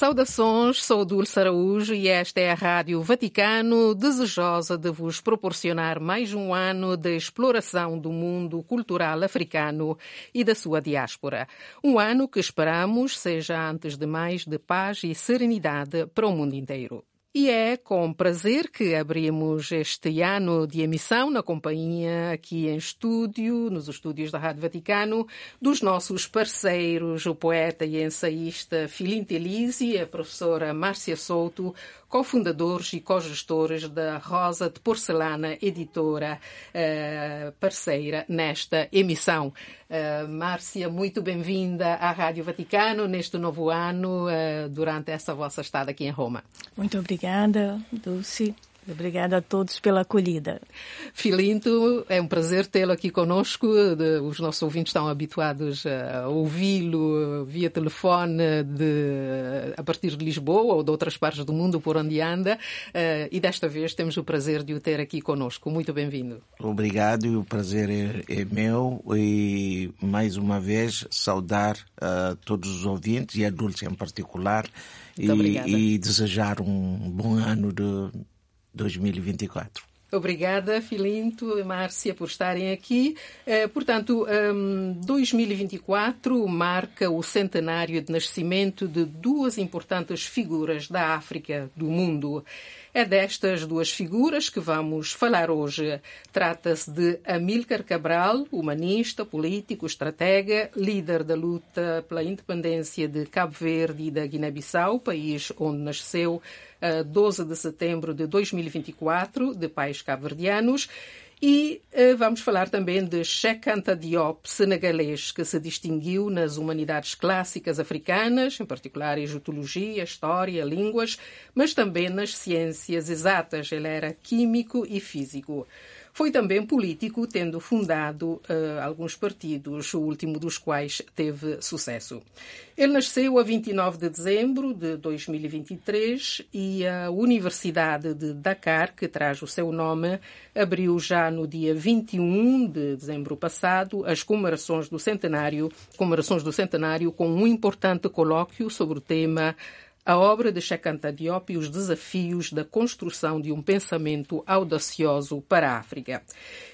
Saudações, sou Dulce Araújo e esta é a Rádio Vaticano, desejosa de vos proporcionar mais um ano de exploração do mundo cultural africano e da sua diáspora. Um ano que esperamos seja, antes de mais, de paz e serenidade para o mundo inteiro. E é com prazer que abrimos este ano de emissão na companhia aqui em estúdio, nos estúdios da Rádio Vaticano, dos nossos parceiros, o poeta e ensaísta Filinto Elise a professora Márcia Souto, cofundadores e cogestores da Rosa de Porcelana, editora uh, parceira nesta emissão. Uh, Márcia, muito bem-vinda à Rádio Vaticano neste novo ano, uh, durante essa vossa estada aqui em Roma. Muito obrigada, Dulce. Obrigada a todos pela acolhida. Filinto, é um prazer tê-lo aqui conosco. Os nossos ouvintes estão habituados a ouvi-lo via telefone de, a partir de Lisboa ou de outras partes do mundo por onde anda. Eh, e desta vez temos o prazer de o ter aqui conosco. Muito bem-vindo. Obrigado e o prazer é, é, meu. E mais uma vez saudar a todos os ouvintes e a Dulce em particular. E, e desejar um bom ano de 2024. Obrigada, Filinto e Márcia, por estarem aqui. portanto, 2024 marca o centenário de nascimento de duas importantes figuras da África do mundo. É destas duas figuras que vamos falar hoje. Trata-se de Amílcar Cabral, humanista, político, estratega, líder da luta pela independência de Cabo Verde e da Guiné-Bissau, país onde nasceu a 12 de setembro de 2024, de pais cabo-verdianos. E uh, vamos falar também de Cheikh Anta Diop, senegalês, que se distinguiu nas humanidades clássicas africanas, em particular egiptologia, história, línguas, mas também nas ciências exatas. Ele era químico e físico. Foi também político, tendo fundado uh, alguns partidos, o último dos quais teve sucesso. Ele nasceu a 29 de dezembro de 2023 e a Universidade de Dakar, que traz o seu nome, abriu já no dia 21 de dezembro passado as comemorações do centenário, comemorações do centenário com um importante colóquio sobre o tema a obra de Cheikh Anta Diop e os desafios da construção de um pensamento audacioso para a África.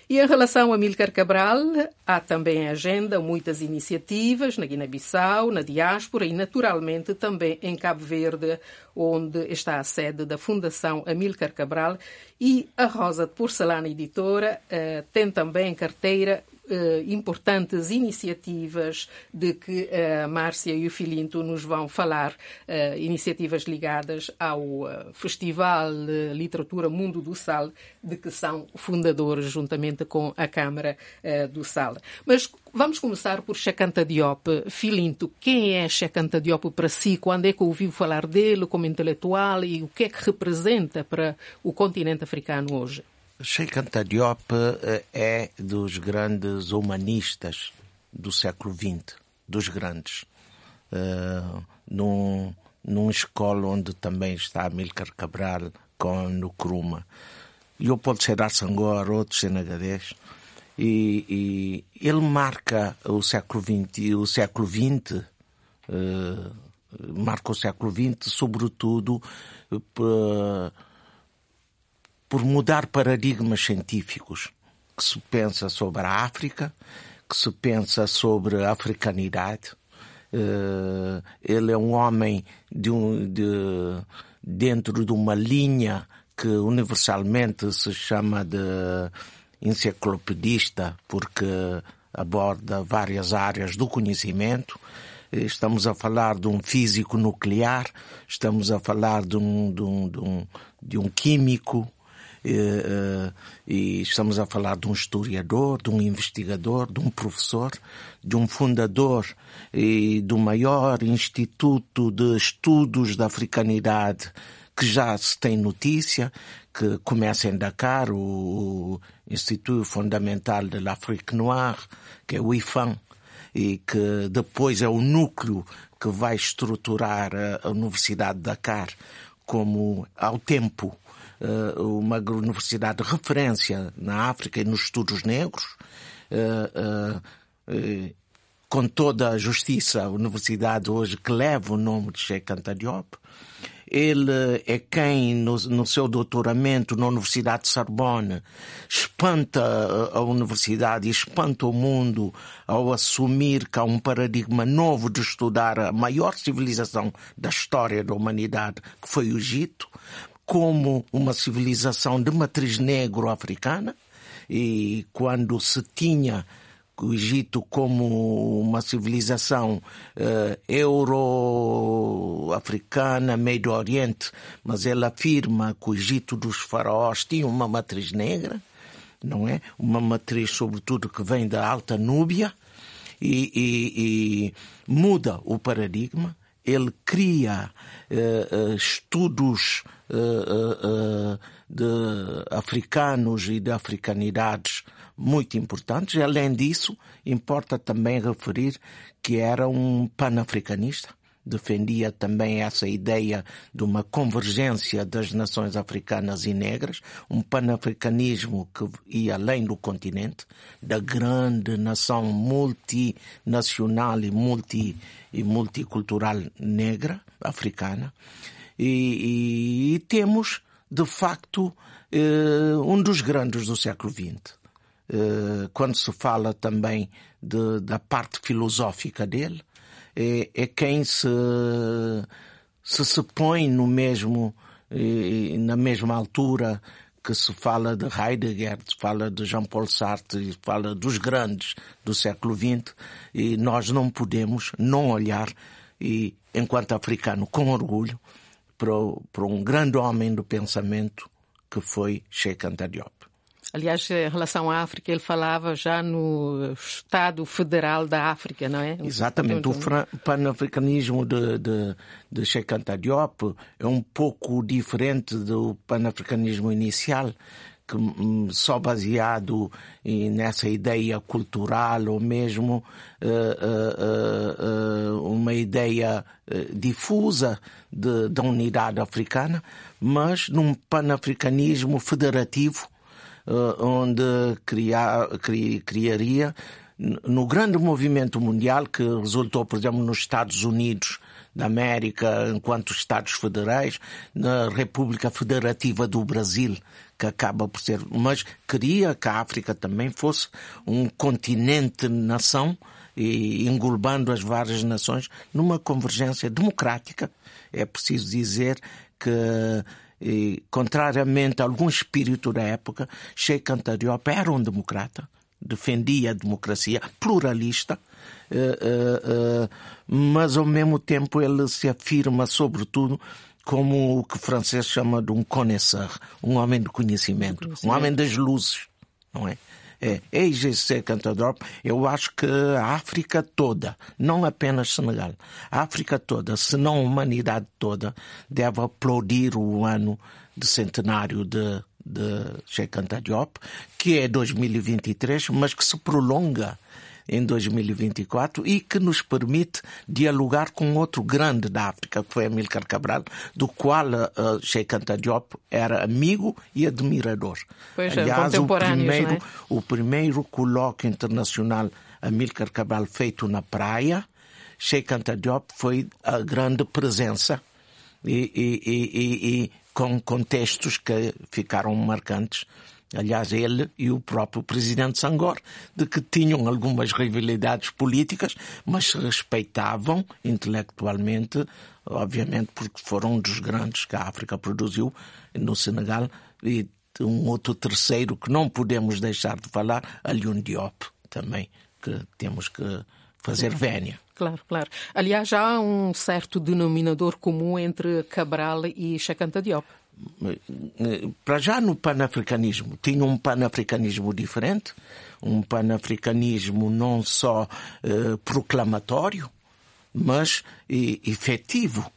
E em relação a Milcar Cabral, há também em agenda muitas iniciativas na Guiné-Bissau, na diáspora e, naturalmente, também em Cabo Verde, onde está a sede da Fundação Amílcar Cabral. E a Rosa de Porcelana Editora eh, tem também em carteira Uh, importantes iniciativas de que a Márcia e o Filinto nos vão falar, uh, iniciativas ligadas ao Festival de Literatura Mundo do Sal, de que são fundadores juntamente com a Câmara do Sal. Mas vamos começar por Chacanta Diop. Filinto, quem é Chacanta Diop para si? Quando é que ouviu falar dele como intelectual e o que é que representa para o continente africano hoje? Sheikh Anta Diop é dos grandes humanistas do século XX, dos grandes. Uh, num, numa escola onde também está Amílcar Cabral com Nkrumah. Eu posso ser Assangor, outros senegalês. E, e, ele marca o século XX, o século XX, uh, marca o século XX, sobretudo uh, por mudar paradigmas científicos que se pensa sobre a África, que se pensa sobre a africanidade. Uh, ele é um homem de um, de, dentro de uma linha que universalmente se chama de enciclopedista, porque aborda várias áreas do conhecimento. Estamos a falar de um físico nuclear, estamos a falar de um, de um, de um, de um químico, e, e estamos a falar de um historiador, de um investigador, de um professor, de um fundador e do maior instituto de estudos da africanidade que já se tem notícia, que começa em Dakar, o Instituto Fundamental de l'Afrique Noire, que é o IFAM, e que depois é o núcleo que vai estruturar a Universidade de Dakar como, ao tempo, eh, uma universidade de referência na África e nos estudos negros, eh, eh, com toda a justiça, a universidade hoje que leva o nome de Sheikh Anta Diop, ele é quem, no, no, seu doutoramento na Universidade de Sorbonne, espanta a, a universidade e espanta o mundo ao assumir que há um paradigma novo de estudar a maior civilização da história da humanidade, que foi o Egito, como uma civilização de matriz negro-africana. E quando se tinha o Egito como uma civilização uh, euro-africana, Meio Oriente, mas ele afirma que o Egito dos faraós tinha uma matriz negra, não é? Uma matriz, sobretudo, que vem da Alta Núbia e, e, e muda o paradigma. Ele cria uh, uh, estudos de africanos e de africanidades muito importantes. Além disso, importa também referir que era um panafricanista. Defendia também essa ideia de uma convergência das nações africanas e negras, um panafricanismo que ia além do continente, da grande nação multinacional e, multi, e multicultural negra, africana. E, e, temos, de facto, eh, um dos grandes do século XX eh, quando se fala também de, da parte filosófica dele, é, é quem se, se, se põe no mesmo, na mesma altura que se fala de Heidegger, se fala de Jean-Paul Sartre, se fala dos grandes do século XX, e nós não podemos não olhar, e, enquanto africano, com orgulho, para, para um grande homem do pensamento que foi Sheikh Anta Diop. Aliás, em relação à África, ele falava já no Estado Federal da África, não é? Exatamente. O panafricanismo de, de, de Sheikh Anta Diop é um pouco diferente do panafricanismo inicial, que hum, só baseado nessa ideia cultural ou mesmo uh, uh, uh, uma ideia difusa de, da unidade africana, mas num panafricanismo federativo eh, onde criar, criaria no grande movimento mundial que resultou, por exemplo, nos Estados Unidos da América, enquanto Estados Federais, na República Federativa do Brasil, que acaba por ser, mas queria que a África também fosse um continente-nação e englobando as várias nações numa convergência democrática. É preciso dizer que e, contrariamente a algum espírito da época, Sheikh Anta Diop era um democrata, defendia a democracia pluralista, eh, eh, eh, mas ao mesmo tempo ele se afirma, sobretudo, como o que o francês chama de um connoisseur, um homem de conhecimento, conhecimento. um homem das luzes, não é? é, EIGC Cantadrop, eu acho que a África toda, não apenas Senegal, a África toda, se não a humanidade toda, deve aplaudir o ano de centenário de, de Sheikh Anta Diop, que é 2023, mas que se prolonga em 2024 e que nos permite dialogar com outro grande da África, que foi Amílcar Cabral, do qual uh, Sheikh Anta Diop era amigo e admirador. Pois é, Aliás, é, o primeiro, é? o primeiro colóquio internacional Amílcar Cabral feito na praia, Sheikh Anta Diop foi a grande presença e, e, e, e com contextos que ficaram marcantes aliás ele e o próprio presidente Sangor, de que tinham algumas rivalidades políticas, mas se respeitavam intelectualmente, obviamente porque foram um dos grandes que a África produziu no Senegal e um outro terceiro que não podemos deixar de falar, Aliun Diop, também, que temos que fazer vénia. Claro, claro. Aliás, há um certo denominador comum entre Cabral e Chacanta Diop para já no panafricanismo, tinha um panafricanismo diferente, um panafricanismo não só eh, proclamatório, mas e, efetivo.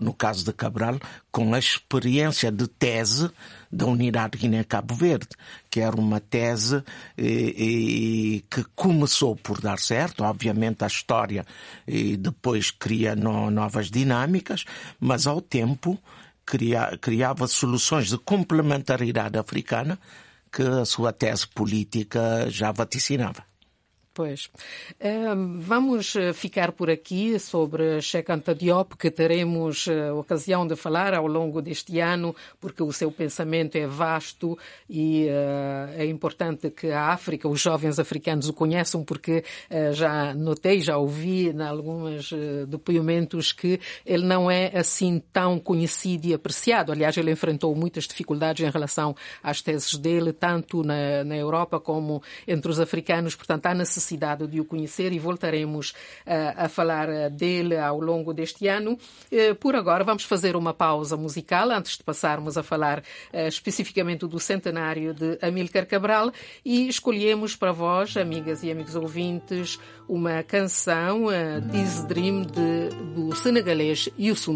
no caso de Cabral, com a experiência de tese da unidade Guiné-Cabo Verde, que era uma tese e, que começou por dar certo, obviamente a história e depois cria no, novas dinâmicas, mas ao tempo cria, criava soluções de complementaridade africana que a sua tese política já vaticinava. Pois. vamos eh, ficar por aqui sobre Cheikh Anta Diop, que teremos uh, ocasião de falar ao longo deste ano, porque o seu pensamento é vasto e uh, é importante que a África, os jovens africanos o conheçam, porque já notei, já ouvi em alguns depoimentos que ele não é assim tão conhecido e apreciado. Aliás, ele enfrentou muitas dificuldades em relação às teses dele, tanto na, na Europa como entre os africanos. Portanto, há necessidade necessidade de o conhecer e voltaremos uh, a falar eh, dele ao longo deste ano. Uh, por agora, vamos fazer uma pausa musical antes de passarmos a falar especificamente do centenário de Amílcar Cabral e escolhemos para vós, amigas e amigos ouvintes, uma canção, This Dream, de, do senegalês Youssou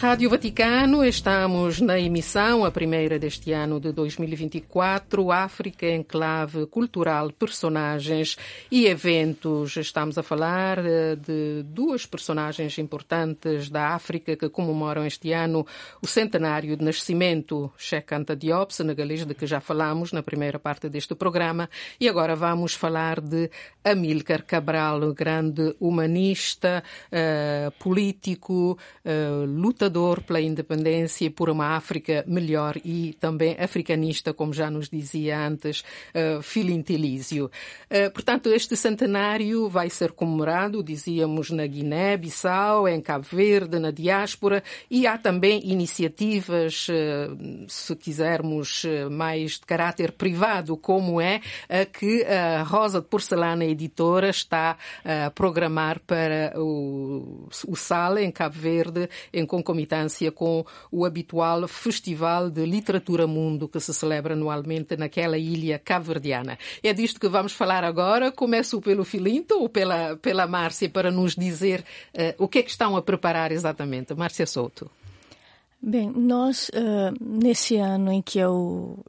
Rádio Vaticano, estamos na emissão, a primeira deste ano de 2024, África Enclave Cultural, Personagens e Eventos. Estamos a falar eh, de duas personagens importantes da África que comemoram este ano o centenário de nascimento, Cheikh Anta Diop, senegalês, de que já falamos na primeira parte deste programa, e agora vamos falar de Amílcar Cabral, grande humanista, uh, político, uh, lutador lutador pela independência e por uma África melhor e também africanista, como já nos dizia antes uh. Uh, portanto, este centenário vai ser comemorado, dizíamos, na Guiné-Bissau, em Cabo Verde, na diáspora, e há também iniciativas, uh, se quisermos, mais de caráter privado, como é a que a Rosa de Porcelana Editora está a programar para o, o SAL, em Cabo Verde, em concomitância concomitância com o habitual Festival de Literatura Mundo que se celebra anualmente naquela ilha cabo-verdiana. É disto que vamos falar agora. Começo pelo Filinto ou pela, pela Márcia para nos dizer uh, o que é que estão a preparar exatamente. Márcia Souto. Bem, nós, uh, nesse ano em que eu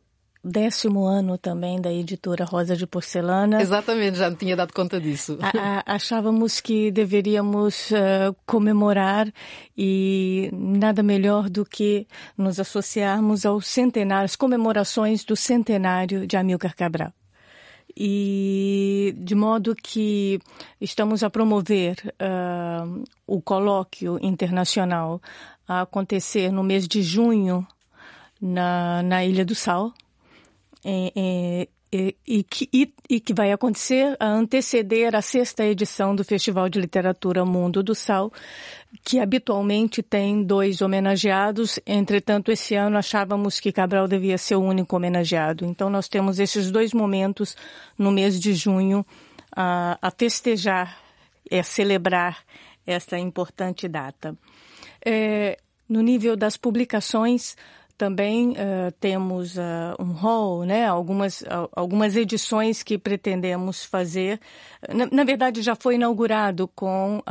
décimo ano também da editora Rosa de Porcelana. Exatamente, já não tinha dado conta disso. A, a, achávamos que deveríamos uh, comemorar e nada melhor do que nos associarmos aos centenários, comemorações do centenário de Amilcar Cabral. E de modo que estamos a promover uh, o colóquio internacional a acontecer no mês de junho na, na Ilha do Sal, é, é, é, e, que, e, e, que vai acontecer a anteceder a sexta edição do Festival de Literatura Mundo do Sal, que habitualmente tem dois homenageados. Entretanto, esse ano achávamos que Cabral devia ser o único homenageado. Então, nós temos esses dois momentos no mês de junho a, a festejar, a celebrar esta importante data. É, no nível das publicações, também uh, temos uh, um hall, né? algumas, uh, algumas edições que pretendemos fazer. Na, na verdade, já foi inaugurado com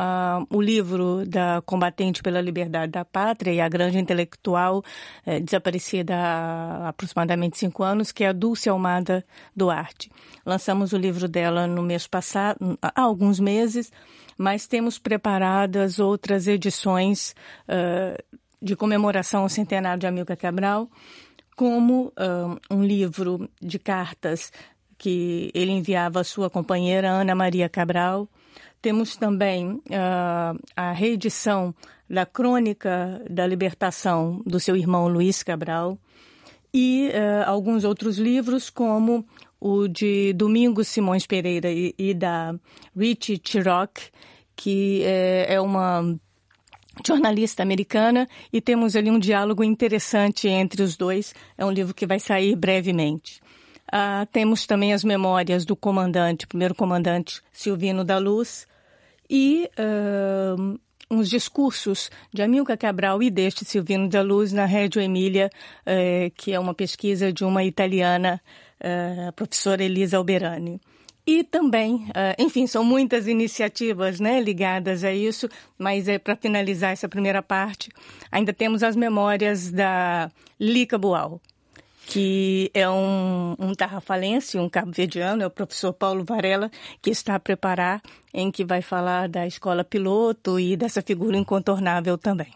o livro da Combatente pela Liberdade da Pátria e a grande intelectual eh, desaparecida há aproximadamente cinco anos, que é a Dulce Almada Duarte. Lançamos o livro dela no mês passado, há alguns meses, mas temos preparadas outras edições de comemoração ao centenário de Amilcar Cabral, como um, um livro de cartas que ele enviava à sua companheira Ana Maria Cabral. Temos também uh, a reedição da Crônica da Libertação do seu irmão Luiz Cabral e uh, alguns outros livros, como o de Domingos Simões Pereira e, e da Richie Tiroc, que é, é uma jornalista americana e temos ali um diálogo interessante entre os dois. É um livro que vai sair brevemente. Uh, temos também as memórias do comandante, primeiro comandante Silvino da Luz, e uh, uns discursos de Amilcar Cabral e deste Silvino da Luz na Reggio Emília, uh, que é uma pesquisa de uma italiana, eh, a professora Elisa Alberani. E também, ah, enfim, são muitas iniciativas né, ligadas a isso, mas é para finalizar essa primeira parte, ainda temos as memórias da Lica Boal, que é um, um tarrafalense, um cabo-verdiano, é o professor Paulo Varela, que está a preparar, em que vai falar da escola piloto e dessa figura incontornável também.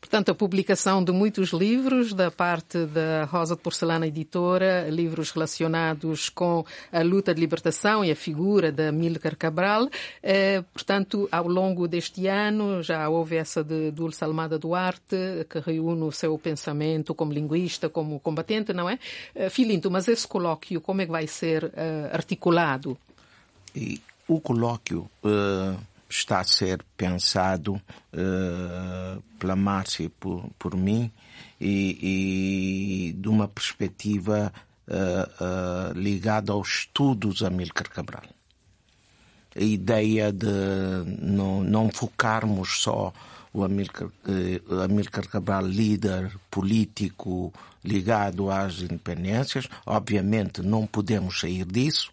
Portanto, a publicação de muitos livros da parte da Rosa de Porcelana Editora, livros relacionados com a luta de libertação e a figura da Milcar Cabral. Eh, portanto, ao longo deste ano já houve essa de Dulce Almada Duarte, que reúne o seu pensamento como linguista, como combatente, não é? Eh, Filinto, mas esse colóquio, como é que vai ser eh, articulado? E o colóquio uh, está a ser pensado uh, pela Márcia e por, por mim e, e, de uma perspectiva uh, ligada aos estudos a Milcar Cabral. A ideia de não, não focarmos só o Amílcar, eh, Amílcar Cabral, líder político ligado às independências. Obviamente não podemos sair disso,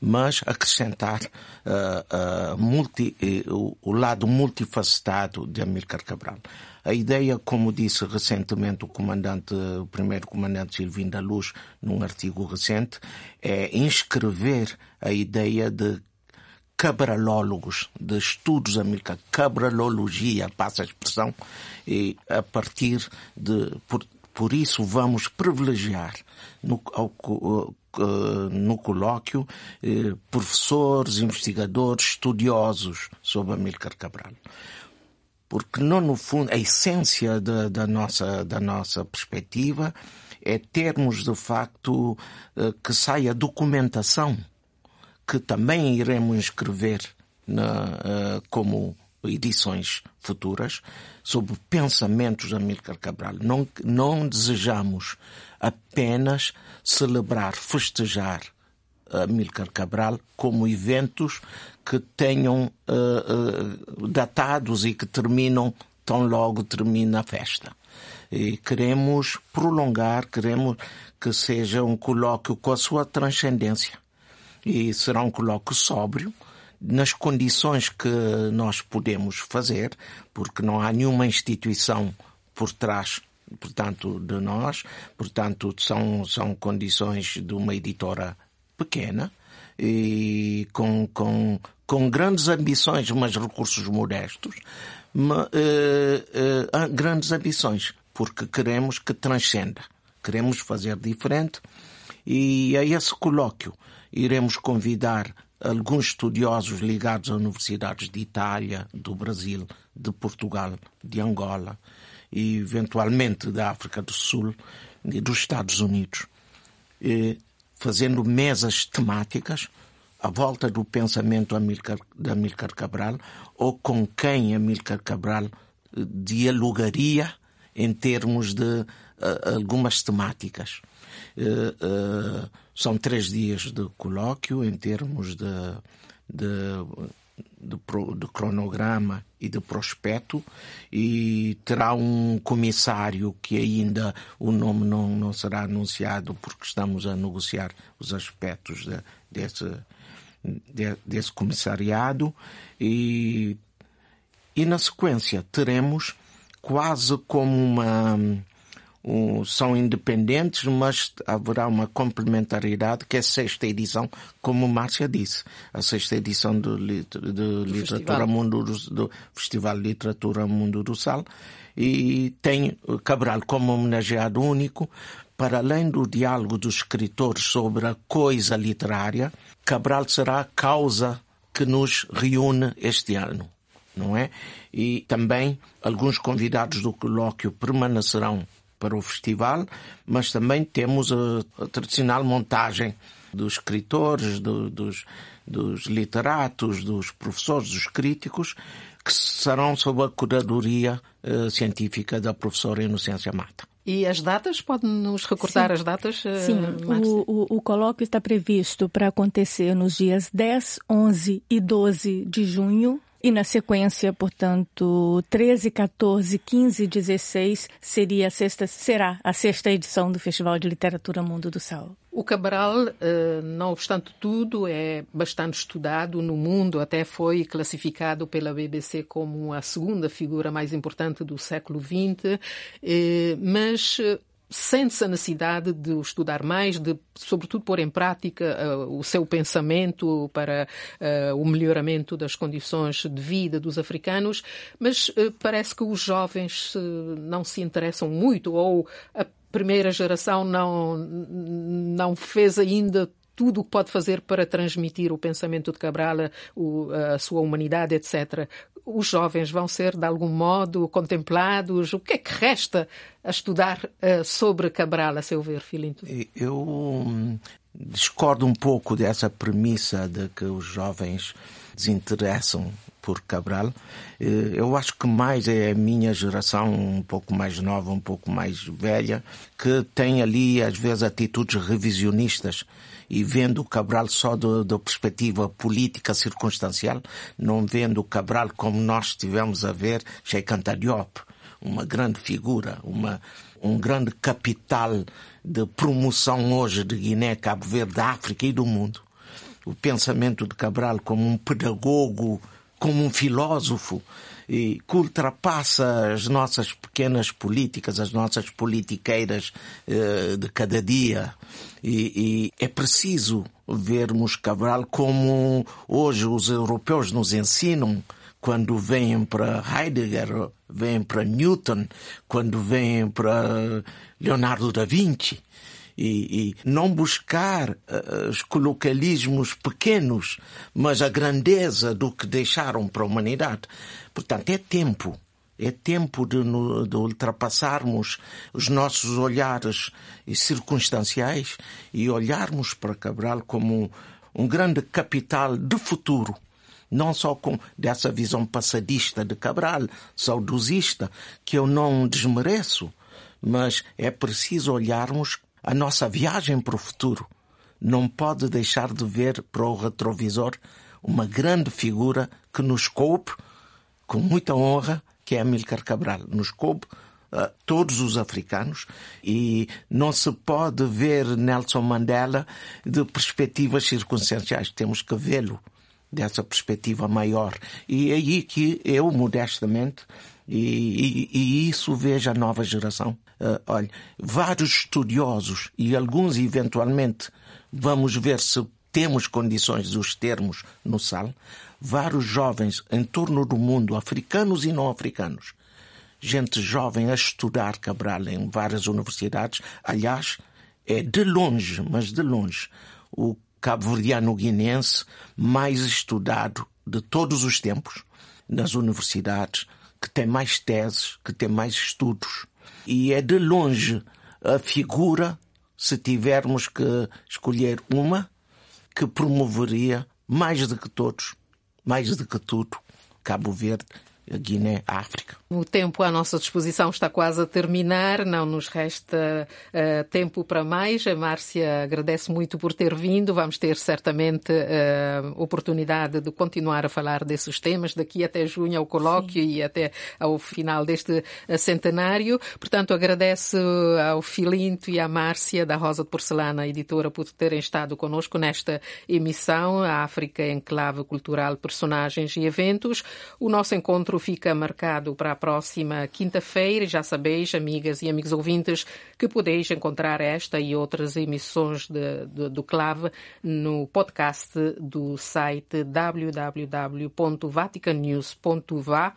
mas acrescentar uh, uh, multi, uh, o lado multifacetado de Amílcar Cabral. A ideia, como disse recentemente o comandante, o primeiro comandante Silvino da Luz, num artigo recente, é inscrever a ideia de cabralólogos, de estudos americanos, cabralologia, passa a expressão, e a partir de, por, por isso vamos privilegiar no, ao, no colóquio eh, professores, investigadores, estudiosos sobre Amílcar Cabral. Porque não no fundo a essência da, da, nossa, da nossa perspectiva é termos de facto eh, que saia documentação que também iremos inscrever na, uh, como edições futuras sobre pensamentos de Amílcar Cabral. Não, não desejamos apenas celebrar, festejar Amílcar Cabral como eventos que tenham uh, uh, datados e que terminam tão logo termina a festa. E queremos prolongar, queremos que seja um colóquio com a sua transcendência. E será um colóquio sóbrio, nas condições que nós podemos fazer, porque não há nenhuma instituição por trás, portanto, de nós, portanto, são, são condições de uma editora pequena e com, com, com grandes ambições, mas recursos modestos, mas, uh, uh, grandes ambições, porque queremos que transcenda, queremos fazer diferente e a esse colóquio iremos convidar alguns estudiosos ligados a universidades de Itália, do Brasil, de Portugal, de Angola e eventualmente da África do Sul e dos Estados Unidos, fazendo mesas temáticas à volta do pensamento de Amílcar Cabral ou com quem Amílcar Cabral eh, dialogaria em termos de uh, algumas temáticas. Uh, uh, são três dias de colóquio em termos de, de, de, de, cronograma e de prospecto e terá um comissário que ainda o nome não, não será anunciado porque estamos a negociar os aspectos de, desse, de, desse comissariado e, e na sequência teremos quase como uma um, são independentes, mas haverá uma complementaridade que é a sexta edição, como Márcia disse, a sexta edição do, de, Literatura Mundo do, do Festival de Literatura Mundo do Sal. E tem Cabral como homenageado único, para além do diálogo dos escritores sobre a coisa literária, Cabral será a causa que nos reúne este ano, não é? E também alguns convidados do colóquio permanecerão para o festival, mas também temos a, a tradicional montagem dos escritores, do, dos, dos literatos, dos professores, dos críticos, que serão sob a curadoria uh, científica da professora Inocência Mata. E as datas? Pode-nos recordar Sim. as datas? Uh, Sim, o, o, o, colóquio está previsto para acontecer nos dias 10, 11 e 12 de junho e na sequência, portanto, 13, 14, 15 e 16 seria a sexta, será a sexta edição do Festival de Literatura Mundo do Sal. O Cabral, eh, não obstante tudo, é bastante estudado no mundo, até foi classificado pela BBC como a segunda figura mais importante do século XX, eh, mas sente-se a necessidade de estudar mais, de, sobretudo, pôr em prática uh, o seu pensamento para uh, o melhoramento das condições de vida dos africanos, mas uh, parece que os jovens não se interessam muito ou a primeira geração não, não fez ainda tudo o que pode fazer para transmitir o pensamento de Cabral, a sua humanidade, etc os jovens vão ser, de algum modo, contemplados? O que é que resta a estudar uh, sobre Cabral, a seu ver, Filinto? Eu hum, discordo um pouco dessa premissa de que os jovens desinteressam por Cabral. Eh, eu acho que mais é a minha geração, um pouco mais nova, um pouco mais velha, que tem ali, às vezes, atitudes revisionistas e vendo o Cabral só da perspectiva política circunstancial, não vendo o Cabral como nós tivemos a ver Sheikh Anta Diop, uma grande figura, uma, um grande capital de promoção hoje de Guiné, Cabo Verde, da África e do mundo. O pensamento de Cabral como um pedagogo, como um filósofo, e que ultrapassa as nossas pequenas políticas, as nossas politiqueiras eh, de cada dia. E, e, é preciso vermos Cabral como hoje os europeus nos ensinam quando vêm para Heidegger, vêm para Newton, quando vêm para Leonardo da Vinci. E, e, não buscar uh, os colocalismos pequenos, mas a grandeza do que deixaram para a humanidade. Portanto, é tempo. É tempo de, de ultrapassarmos os nossos olhares circunstanciais e olharmos para Cabral como um grande capital de futuro não só com dessa visão passadista de Cabral, saudosista, que eu não desmereço, mas é preciso olharmos a nossa viagem para o futuro. Não pode deixar de ver para o retrovisor uma grande figura que nos coube com muita honra, que é Amílcar Cabral. Nos coube Uh, todos os africanos e não se pode ver Nelson Mandela de perspectivas circunstanciais. Temos que vê-lo dessa perspectiva maior. E é aí que eu, modestamente, e, e, e isso vejo a nova geração. Uh, olha, vários estudiosos e alguns eventualmente vamos ver se temos condições de os termos no SAL, vários jovens em torno do mundo, africanos e não africanos, gente jovem a estudar Cabral em várias universidades. Aliás, é de longe, mas de longe, o cabo-verdiano guinense mais estudado de todos os tempos nas universidades, que tem mais teses, que tem mais estudos. E é de longe a figura, se tivermos que escolher uma, que promoveria mais do que todos, mais do que tudo, Cabo Verde a Guiné, a África. O tempo à nossa disposição está quase a terminar, não nos resta uh, tempo para mais. A Márcia agradece muito por ter vindo. Vamos ter certamente uh, oportunidade de continuar a falar desses temas daqui até junho ao colóquio Sim. e até ao final deste uh, centenário. Portanto, agradeço ao Filinto e à Márcia da Rosa de Porcelana, editora, por terem estado conosco nesta emissão, a África Enclave Cultural, Personagens e Eventos. O nosso encontro fica marcado para a próxima quinta-feira. Já sabeis, amigas e amigos ouvintes, que podeis encontrar esta e outras emissões de, de, do Clave no podcast do site www.vaticanews.va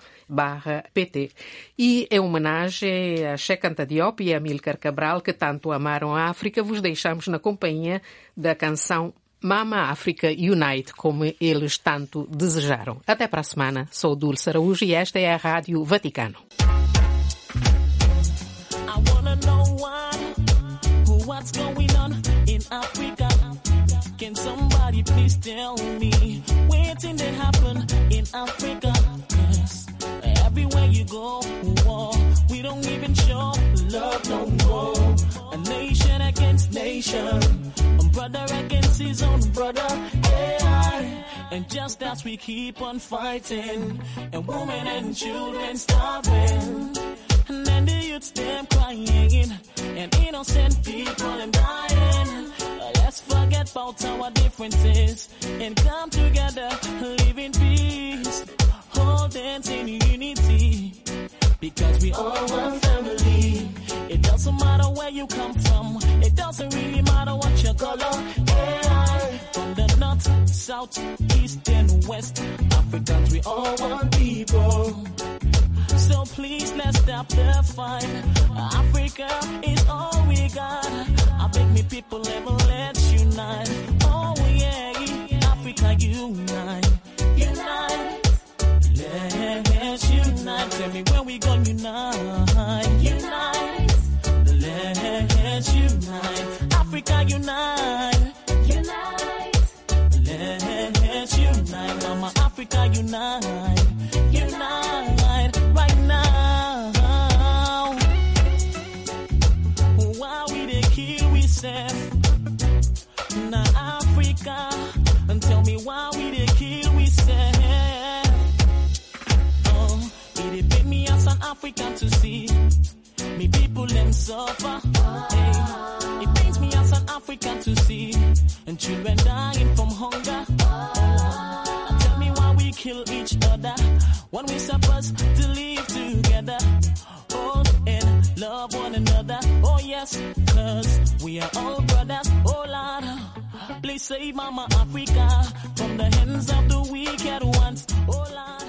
pt. E em homenagem a Cheikh Anta Diop e a Amílcar Cabral, que tanto amaram a África, vos deixamos na companhia da canção Mama África Unite, como eles tanto desejaram. Até para a semana. Sou Dulce Araújo e esta é a Rádio Vaticano. Africa? Africa? Everywhere you go, we don't even show love no more. Nation nation brother against his own brother. Yeah. And just as we keep on fighting, and women and children starving, and then the youths them crying, and innocent people and dying. Let's forget about our differences and come together, live in peace, hold hands in unity, because we all one family. It doesn't matter where you come from. It doesn't really matter what your color. Yeah. From the north, south, east, and west. Africans, we all one people. So please let's stop the fight. Africa is all we got. I beg me people, never let's unite. Oh yeah, Africa unite, unite. Let's unite. Tell me where we gonna unite, unite. Let's unite. Africa unite. Unite. Let's unite. Mama Africa unite. Unite right now. Why we they kill we self? Africa. And tell me why we kill we self? Oh, it me as an African to see me people them suffer. Hey, it pains me as an African to see and children dying from hunger. Oh, tell me why we kill each other when we're supposed to live together. Oh, and love one another. Oh yes, cause we are all brothers. Oh Lord, please save Mama Africa from the hands of the wicked ones. Oh Lord.